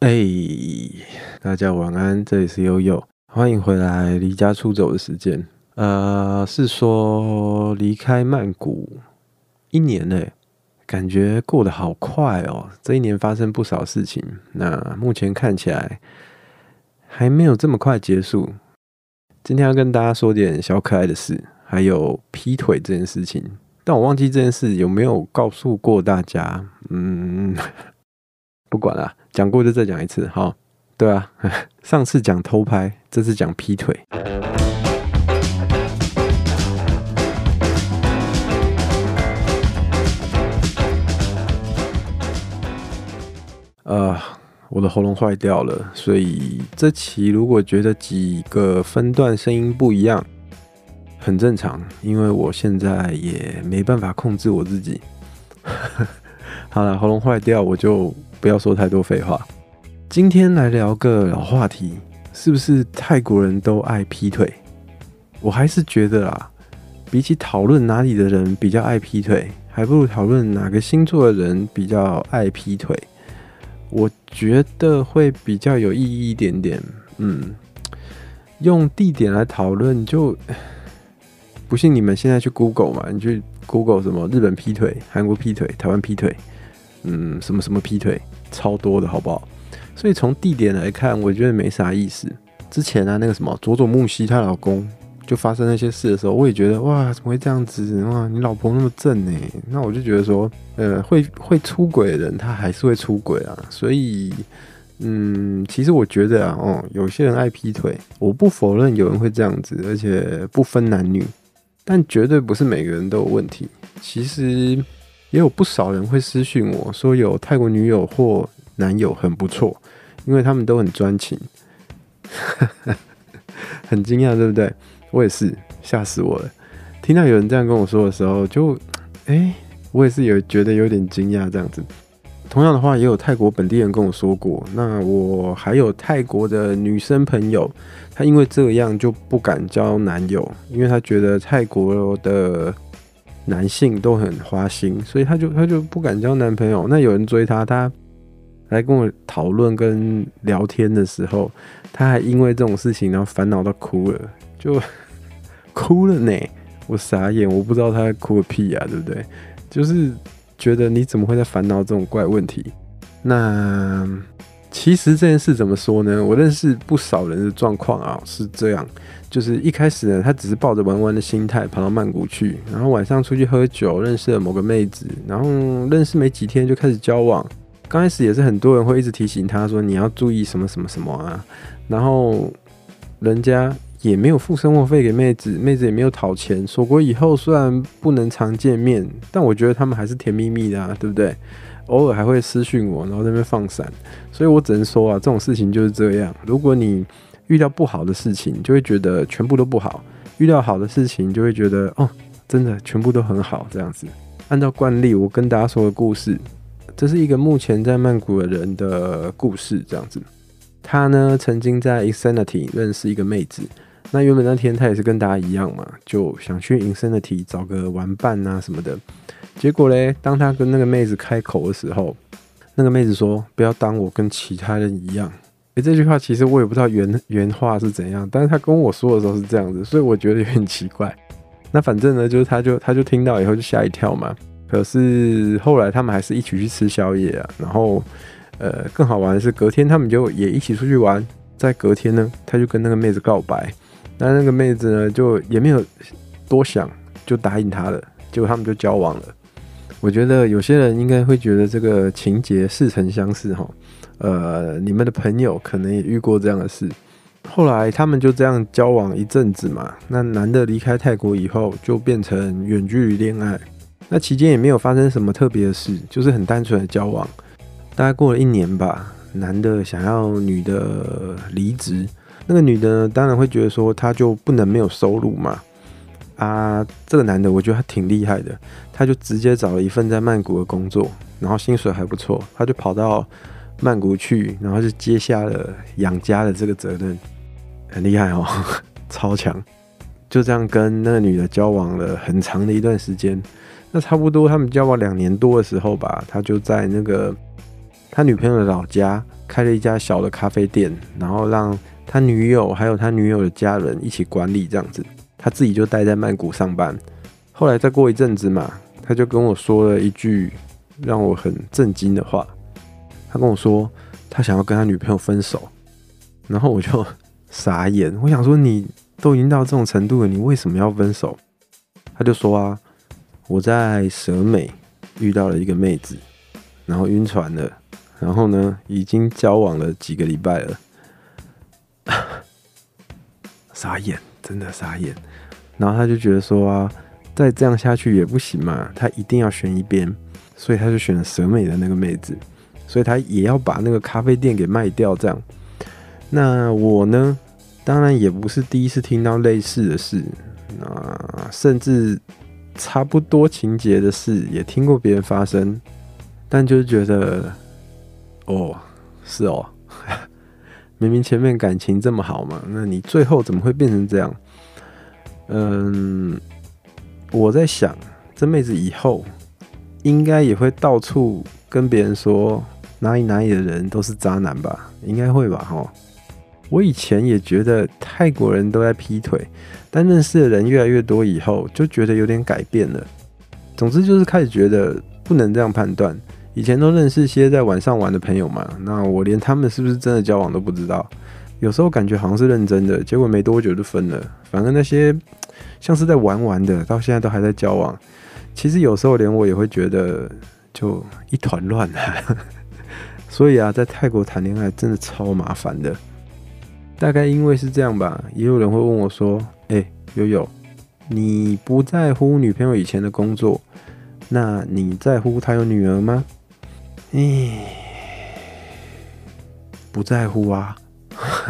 哎、大家晚安，这里是悠悠，欢迎回来。离家出走的时间，呃，是说离开曼谷一年嘞，感觉过得好快哦。这一年发生不少事情，那目前看起来还没有这么快结束。今天要跟大家说点小可爱的事，还有劈腿这件事情，但我忘记这件事有没有告诉过大家。嗯。不管了，讲过就再讲一次，好，对啊，上次讲偷拍，这次讲劈腿。呃，我的喉咙坏掉了，所以这期如果觉得几个分段声音不一样，很正常，因为我现在也没办法控制我自己。好了，喉咙坏掉，我就。不要说太多废话。今天来聊个老话题，是不是泰国人都爱劈腿？我还是觉得啊，比起讨论哪里的人比较爱劈腿，还不如讨论哪个星座的人比较爱劈腿。我觉得会比较有意义一点点。嗯，用地点来讨论，就不信你们现在去 Google 嘛？你去 Google 什么日本劈腿、韩国劈腿、台湾劈腿。嗯，什么什么劈腿超多的，好不好？所以从地点来看，我觉得没啥意思。之前啊，那个什么佐佐木希她老公就发生那些事的时候，我也觉得哇，怎么会这样子？哇，你老婆那么正呢？那我就觉得说，呃，会会出轨的人，他还是会出轨啊。所以，嗯，其实我觉得啊，哦，有些人爱劈腿，我不否认有人会这样子，而且不分男女，但绝对不是每个人都有问题。其实。也有不少人会私讯我说有泰国女友或男友很不错，因为他们都很专情，很惊讶，对不对？我也是，吓死我了。听到有人这样跟我说的时候，就哎、我也是有觉得有点惊讶这样子。同样的话，也有泰国本地人跟我说过。那我还有泰国的女生朋友，她因为这样就不敢交男友，因为她觉得泰国的。男性都很花心，所以他就他就不敢交男朋友。那有人追他，他来跟我讨论跟聊天的时候，他还因为这种事情然后烦恼到哭了，就 哭了呢。我傻眼，我不知道他在哭个屁啊，对不对？就是觉得你怎么会在烦恼这种怪问题？那其实这件事怎么说呢？我认识不少人的状况啊，是这样。就是一开始呢，他只是抱着玩玩的心态跑到曼谷去，然后晚上出去喝酒，认识了某个妹子，然后认识没几天就开始交往。刚开始也是很多人会一直提醒他说，你要注意什么什么什么啊，然后人家也没有付生活费给妹子，妹子也没有讨钱。锁国以后虽然不能常见面，但我觉得他们还是甜蜜蜜的啊，对不对？偶尔还会私讯我，然后在那边放闪。所以我只能说啊，这种事情就是这样。如果你遇到不好的事情，就会觉得全部都不好；遇到好的事情，就会觉得哦，真的全部都很好。这样子，按照惯例，我跟大家说个故事。这是一个目前在曼谷的人的故事。这样子，他呢曾经在 Insanity 认识一个妹子。那原本那天他也是跟大家一样嘛，就想去隐身的体找个玩伴啊什么的。结果嘞，当他跟那个妹子开口的时候，那个妹子说：“不要当我跟其他人一样。”诶，这句话其实我也不知道原原话是怎样，但是他跟我说的时候是这样子，所以我觉得有点奇怪。那反正呢，就是他就他就听到以后就吓一跳嘛。可是后来他们还是一起去吃宵夜啊，然后呃更好玩的是隔天他们就也一起出去玩，在隔天呢，他就跟那个妹子告白，那那个妹子呢就也没有多想就答应他了，结果他们就交往了。我觉得有些人应该会觉得这个情节似曾相识哈。呃，你们的朋友可能也遇过这样的事。后来他们就这样交往一阵子嘛。那男的离开泰国以后，就变成远距离恋爱。那期间也没有发生什么特别的事，就是很单纯的交往。大概过了一年吧，男的想要女的离职，那个女的当然会觉得说，她就不能没有收入嘛。啊，这个男的我觉得他挺厉害的，他就直接找了一份在曼谷的工作，然后薪水还不错，他就跑到。曼谷去，然后就接下了养家的这个责任，很厉害哦，超强。就这样跟那个女的交往了很长的一段时间。那差不多他们交往两年多的时候吧，他就在那个他女朋友的老家开了一家小的咖啡店，然后让他女友还有他女友的家人一起管理这样子，他自己就待在曼谷上班。后来再过一阵子嘛，他就跟我说了一句让我很震惊的话，他跟我说他想要跟他女朋友分手，然后我就傻眼，我想说你都已经到这种程度了，你为什么要分手？他就说啊，我在蛇美遇到了一个妹子，然后晕船了，然后呢，已经交往了几个礼拜了。傻眼，真的傻眼。然后他就觉得说啊，再这样下去也不行嘛，他一定要选一边，所以他就选了蛇美的那个妹子，所以他也要把那个咖啡店给卖掉。这样，那我呢，当然也不是第一次听到类似的事，那甚至差不多情节的事也听过别人发生，但就是觉得，哦，是哦。明明前面感情这么好嘛，那你最后怎么会变成这样？嗯，我在想，这妹子以后应该也会到处跟别人说哪里哪里的人都是渣男吧？应该会吧？哈，我以前也觉得泰国人都在劈腿，但认识的人越来越多以后，就觉得有点改变了。总之就是开始觉得不能这样判断。以前都认识些在晚上玩的朋友嘛，那我连他们是不是真的交往都不知道。有时候感觉好像是认真的，结果没多久就分了。反正那些像是在玩玩的，到现在都还在交往。其实有时候连我也会觉得就一团乱啊。所以啊，在泰国谈恋爱真的超麻烦的。大概因为是这样吧，也有人会问我说：“哎、欸，友友，你不在乎女朋友以前的工作，那你在乎她有女儿吗？”咦，不在乎啊，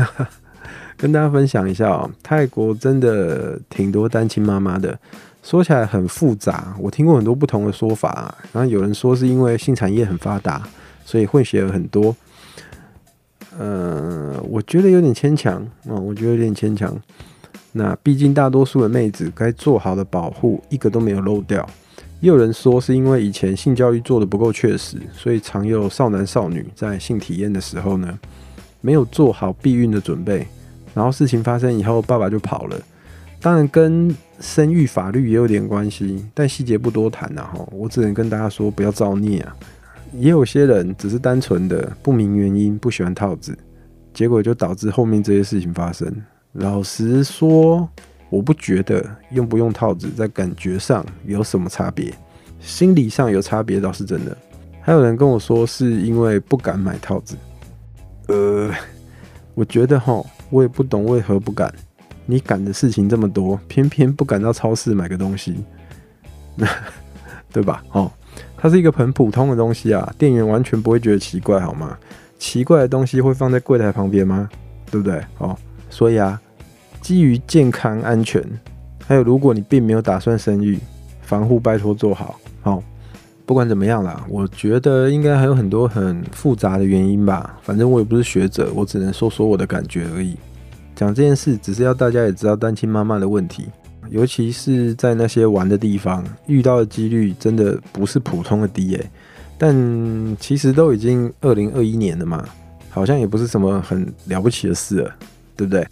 跟大家分享一下哦，泰国真的挺多单亲妈妈的，说起来很复杂，我听过很多不同的说法。然后有人说是因为性产业很发达，所以混血儿很多。呃，我觉得有点牵强啊，我觉得有点牵强。那毕竟大多数的妹子该做好的保护，一个都没有漏掉。也有人说是因为以前性教育做得不够确实，所以常有少男少女在性体验的时候呢，没有做好避孕的准备，然后事情发生以后，爸爸就跑了。当然跟生育法律也有点关系，但细节不多谈了哈。我只能跟大家说不要造孽啊。也有些人只是单纯的不明原因不喜欢套子，结果就导致后面这些事情发生。老实说。我不觉得用不用套子在感觉上有什么差别，心理上有差别倒是真的。还有人跟我说是因为不敢买套子，呃，我觉得齁，我也不懂为何不敢。你敢的事情这么多，偏偏不敢到超市买个东西，对吧？哦，它是一个很普通的东西啊，店员完全不会觉得奇怪，好吗？奇怪的东西会放在柜台旁边吗？对不对？哦，所以啊。基于健康安全，还有如果你并没有打算生育，防护拜托做好。好，不管怎么样啦，我觉得应该还有很多很复杂的原因吧。反正我也不是学者，我只能说说我的感觉而已。讲这件事，只是要大家也知道单亲妈妈的问题，尤其是在那些玩的地方遇到的几率真的不是普通的低诶。但其实都已经二零二一年了嘛，好像也不是什么很了不起的事了，对不对？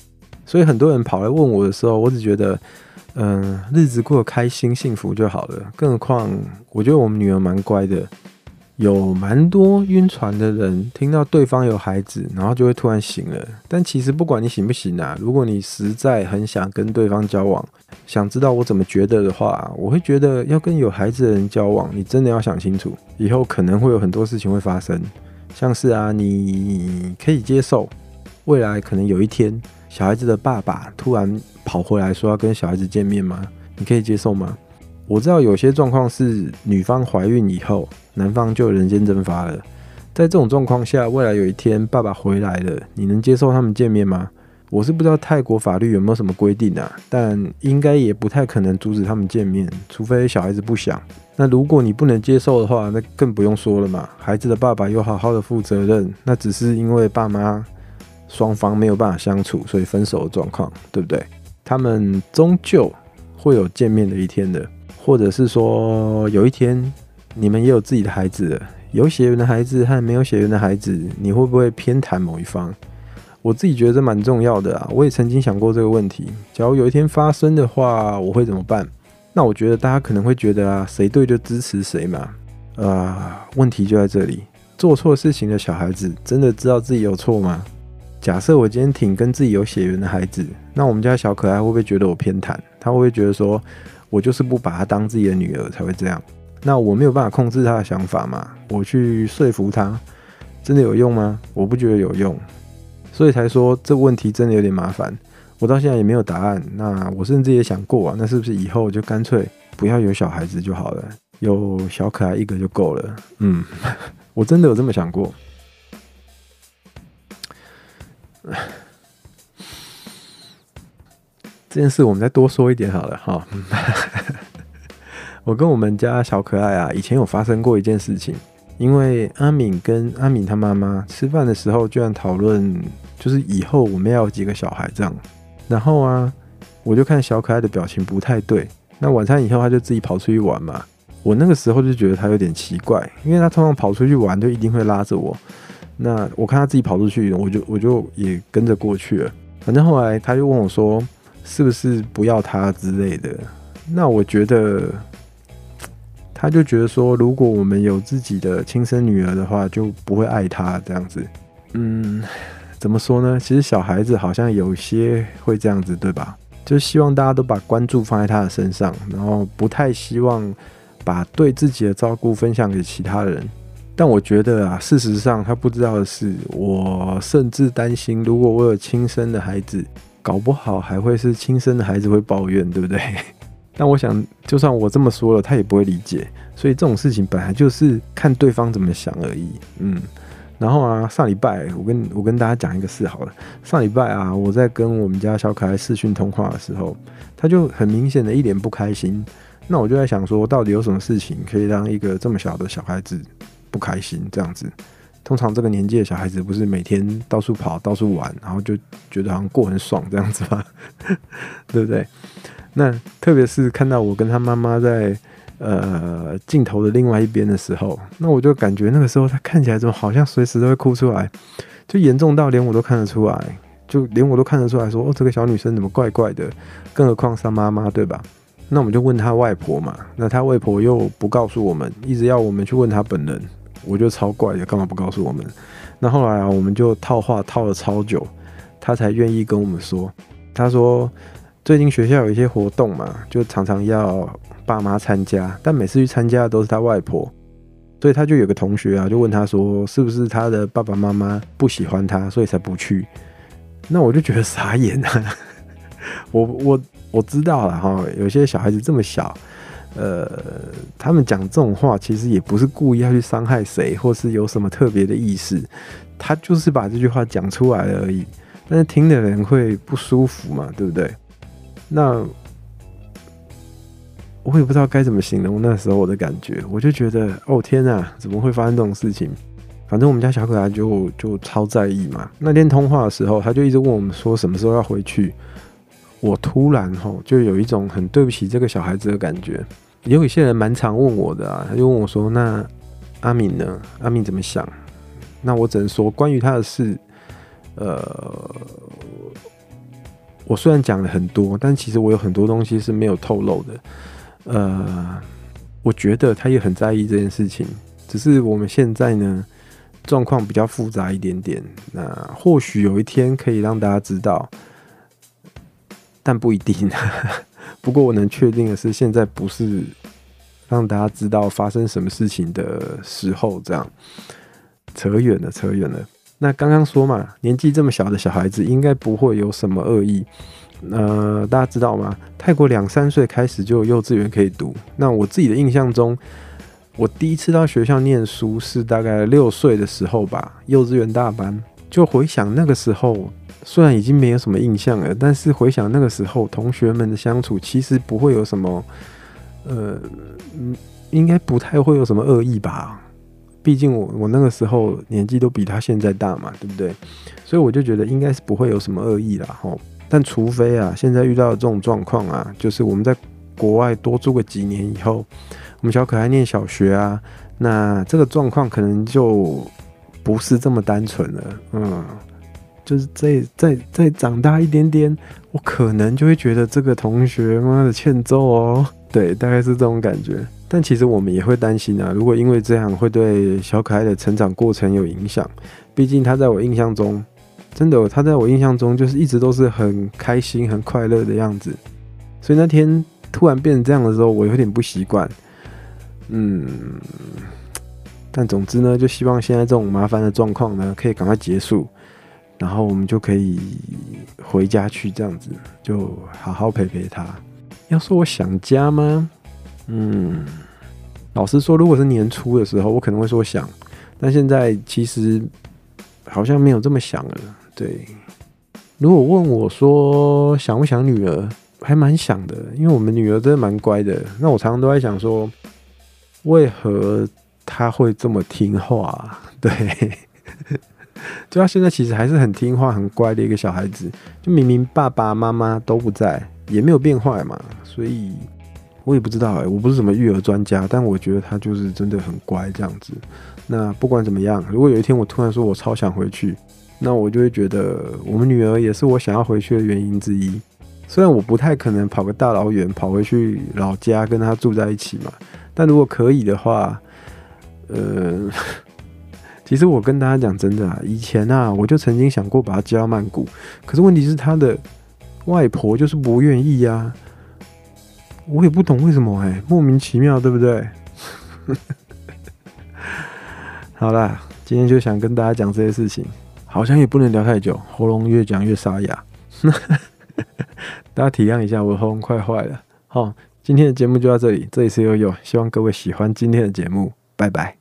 所以很多人跑来问我的时候，我只觉得，嗯、日子过得开心幸福就好了。更何况，我觉得我们女儿蛮乖的。有蛮多晕船的人，听到对方有孩子，然后就会突然醒了。但其实不管你醒不醒啊，如果你实在很想跟对方交往，想知道我怎么觉得的话，我会觉得要跟有孩子的人交往，你真的要想清楚，以后可能会有很多事情会发生。像是啊，你可以接受未来可能有一天。小孩子的爸爸突然跑回来说要跟小孩子见面吗？你可以接受吗？我知道有些状况是女方怀孕以后，男方就人间蒸发了。在这种状况下，未来有一天爸爸回来了，你能接受他们见面吗？我是不知道泰国法律有没有什么规定啊，但应该也不太可能阻止他们见面，除非小孩子不想。那如果你不能接受的话，那更不用说了嘛。孩子的爸爸有好好的负责任，那只是因为爸妈。双方没有办法相处，所以分手的状况，对不对？他们终究会有见面的一天的，或者是说有一天你们也有自己的孩子了，有血缘的孩子和没有血缘的孩子，你会不会偏袒某一方？我自己觉得这蛮重要的啊。我也曾经想过这个问题，假如有一天发生的话，我会怎么办？那我觉得大家可能会觉得啊，谁对就支持谁嘛。啊，问题就在这里，做错事情的小孩子真的知道自己有错吗？假设我今天挺跟自己有血缘的孩子，那我们家小可爱会不会觉得我偏袒？他会不会觉得说我就是不把他当自己的女儿才会这样？那我没有办法控制他的想法嘛？我去说服他，真的有用吗？我不觉得有用，所以才说这问题真的有点麻烦。我到现在也没有答案。那我甚至也想过啊，那是不是以后就干脆不要有小孩子就好了，有小可爱一个就够了？嗯，我真的有这么想过。这件事我们再多说一点好了哈。我跟我们家小可爱啊，以前有发生过一件事情，因为阿敏跟阿敏他妈妈吃饭的时候，居然讨论就是以后我们要有几个小孩这样。然后啊，我就看小可爱的表情不太对。那晚餐以后，他就自己跑出去玩嘛。我那个时候就觉得他有点奇怪，因为他通常跑出去玩就一定会拉着我。那我看他自己跑出去，我就我就也跟着过去了。反正后来他就问我说：“是不是不要他之类的？”那我觉得，他就觉得说，如果我们有自己的亲生女儿的话，就不会爱他这样子。嗯，怎么说呢？其实小孩子好像有些会这样子，对吧？就希望大家都把关注放在他的身上，然后不太希望把对自己的照顾分享给其他人。但我觉得啊，事实上他不知道的是，我甚至担心，如果我有亲生的孩子，搞不好还会是亲生的孩子会抱怨，对不对？但我想，就算我这么说了，他也不会理解。所以这种事情本来就是看对方怎么想而已。嗯，然后啊，上礼拜我跟我跟大家讲一个事好了。上礼拜啊，我在跟我们家小可爱视讯通话的时候，他就很明显的一脸不开心。那我就在想说，到底有什么事情可以让一个这么小的小孩子不开心这样子，通常这个年纪的小孩子不是每天到处跑、到处玩，然后就觉得好像过很爽这样子吗？对不对？那特别是看到我跟他妈妈在呃镜头的另外一边的时候，那我就感觉那个时候他看起来怎么好像随时都会哭出来，就严重到连我都看得出来，就连我都看得出来说哦，这个小女生怎么怪怪的？更何况是妈妈，对吧？那我们就问他外婆嘛，那他外婆又不告诉我们，一直要我们去问他本人，我觉得超怪的，干嘛不告诉我们？那后来啊，我们就套话套了超久，他才愿意跟我们说。他说最近学校有一些活动嘛，就常常要爸妈参加，但每次去参加的都是他外婆，所以他就有个同学啊，就问他说，是不是他的爸爸妈妈不喜欢他，所以才不去？那我就觉得傻眼啊，我我。我知道了哈，有些小孩子这么小，呃，他们讲这种话其实也不是故意要去伤害谁，或是有什么特别的意思，他就是把这句话讲出来而已。但是听的人会不舒服嘛，对不对？那我也不知道该怎么形容那时候我的感觉，我就觉得哦天哪，怎么会发生这种事情？反正我们家小可爱就就超在意嘛。那天通话的时候，他就一直问我们说什么时候要回去。我突然吼就有一种很对不起这个小孩子的感觉。也有一些人蛮常问我的啊，他就问我说：“那阿敏呢？阿敏怎么想？”那我只能说，关于他的事，呃，我虽然讲了很多，但其实我有很多东西是没有透露的。呃，我觉得他也很在意这件事情，只是我们现在呢状况比较复杂一点点。那或许有一天可以让大家知道。但不一定。不过我能确定的是，现在不是让大家知道发生什么事情的时候。这样扯远了，扯远了。那刚刚说嘛，年纪这么小的小孩子应该不会有什么恶意。呃，大家知道吗？泰国两三岁开始就有幼稚园可以读。那我自己的印象中，我第一次到学校念书是大概六岁的时候吧，幼稚园大班。就回想那个时候。虽然已经没有什么印象了，但是回想那个时候同学们的相处，其实不会有什么，呃，应该不太会有什么恶意吧？毕竟我我那个时候年纪都比他现在大嘛，对不对？所以我就觉得应该是不会有什么恶意啦。吼。但除非啊，现在遇到这种状况啊，就是我们在国外多住个几年以后，我们小可爱念小学啊，那这个状况可能就不是这么单纯了。嗯，就是再再再长大一点点，我可能就会觉得这个同学妈的欠揍哦。对，大概是这种感觉。但其实我们也会担心啊，如果因为这样会对小可爱的成长过程有影响，毕竟他在我印象中，真的，他在我印象中就是一直都是很开心、很快乐的样子。所以那天突然变成这样的时候，我有点不习惯。嗯，但总之呢，就希望现在这种麻烦的状况呢，可以赶快结束，然后我们就可以回家去，这样子就好好陪陪他。要说我想家吗？嗯，老实说，如果是年初的时候，我可能会说想，但现在其实好像没有这么想了。对，如果问我说想不想女儿，还蛮想的，因为我们女儿真的蛮乖的。那我常常都在想说，为何她会这么听话？对，就他现在其实还是很听话、很乖的一个小孩子，就明明爸爸妈妈都不在，也没有变坏嘛，所以。我也不知道哎、我不是什么育儿专家，但我觉得他就是真的很乖这样子。那不管怎么样，如果有一天我突然说我超想回去，那我就会觉得我们女儿也是我想要回去的原因之一。虽然我不太可能跑个大老远跑回去老家跟她住在一起嘛，但如果可以的话，呃，其实我跟大家讲真的啊，以前啊，我就曾经想过把他接到曼谷，可是问题是他的外婆就是不愿意呀。我也不懂为什么哎、莫名其妙，对不对？好啦，今天就想跟大家讲这些事情，好像也不能聊太久，喉咙越讲越沙哑。大家体谅一下，我的喉咙快坏了。好，今天的节目就到这里，这里是悠悠，希望各位喜欢今天的节目，拜拜。